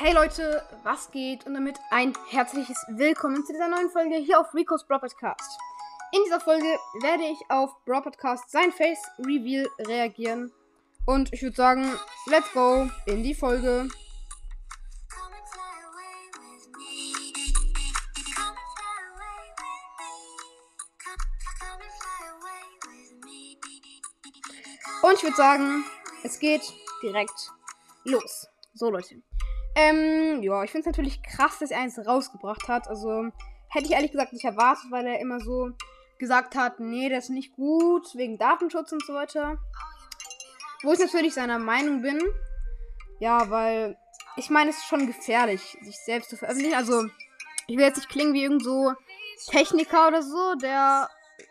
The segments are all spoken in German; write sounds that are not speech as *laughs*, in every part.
Hey Leute, was geht? Und damit ein herzliches Willkommen zu dieser neuen Folge hier auf Rico's Bro Podcast. In dieser Folge werde ich auf Bro Podcast sein Face Reveal reagieren. Und ich würde sagen, let's go in die Folge. Und ich würde sagen, es geht direkt los. So Leute. Ähm, ja, ich finde es natürlich krass, dass er eins rausgebracht hat. Also hätte ich ehrlich gesagt nicht erwartet, weil er immer so gesagt hat, nee, das ist nicht gut, wegen Datenschutz und so weiter. Wo ich natürlich seiner Meinung bin. Ja, weil ich meine, es ist schon gefährlich, sich selbst zu veröffentlichen. Also, ich will jetzt nicht klingen wie irgend so Techniker oder so, der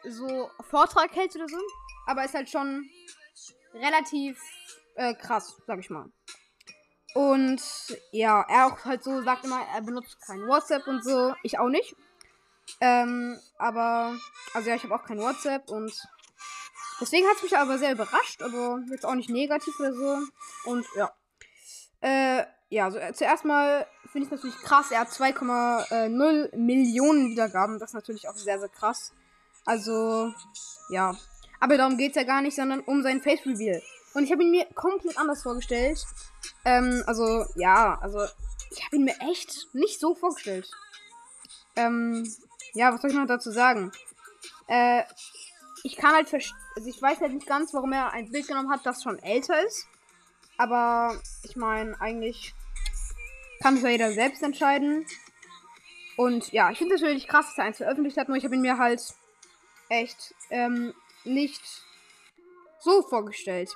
so Vortrag hält oder so. Aber ist halt schon relativ äh, krass, sag ich mal. Und ja, er auch halt so sagt immer, er benutzt kein WhatsApp und so. Ich auch nicht. Ähm, aber, also ja, ich habe auch kein WhatsApp und deswegen hat es mich aber sehr überrascht, aber jetzt auch nicht negativ oder so. Und ja. Äh, ja, also äh, zuerst mal finde ich natürlich krass. Er hat 2,0 Millionen Wiedergaben. Das ist natürlich auch sehr, sehr krass. Also, ja. Aber darum geht es ja gar nicht, sondern um sein Face Reveal. Und ich habe ihn mir komplett anders vorgestellt. Ähm, also, ja, also, ich habe ihn mir echt nicht so vorgestellt. Ähm, ja, was soll ich noch dazu sagen? Äh, ich kann halt verstehen, also ich weiß halt nicht ganz, warum er ein Bild genommen hat, das schon älter ist. Aber ich meine, eigentlich kann es ja jeder selbst entscheiden. Und ja, ich finde es natürlich krass, dass er eins veröffentlicht hat, nur ich habe ihn mir halt echt ähm, nicht so vorgestellt.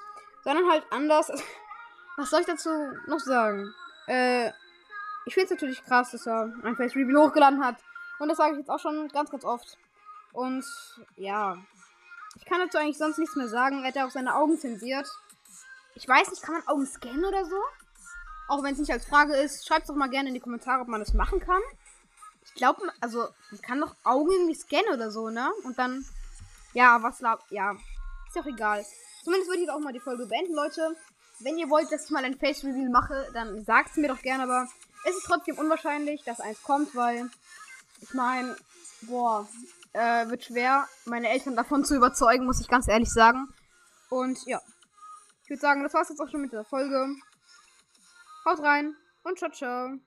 Sondern halt anders. *laughs* Was soll ich dazu noch sagen? Äh, ich finde es natürlich krass, dass er ein Face Reveal hochgeladen hat. Und das sage ich jetzt auch schon ganz, ganz oft. Und ja, ich kann dazu eigentlich sonst nichts mehr sagen. Er hat ja auch seine Augen zensiert. Ich weiß nicht, kann man Augen scannen oder so? Auch wenn es nicht als Frage ist, schreibt doch mal gerne in die Kommentare, ob man das machen kann. Ich glaube, also, man kann doch Augen irgendwie scannen oder so, ne? Und dann, ja, was, lab- ja, ist auch egal. Zumindest würde ich auch mal die Folge beenden, Leute. Wenn ihr wollt, dass ich mal ein Face Reveal mache, dann sagt es mir doch gerne, aber es ist trotzdem unwahrscheinlich, dass eins kommt, weil ich meine, boah, äh, wird schwer, meine Eltern davon zu überzeugen, muss ich ganz ehrlich sagen. Und ja, ich würde sagen, das war's jetzt auch schon mit dieser Folge. Haut rein und ciao, ciao.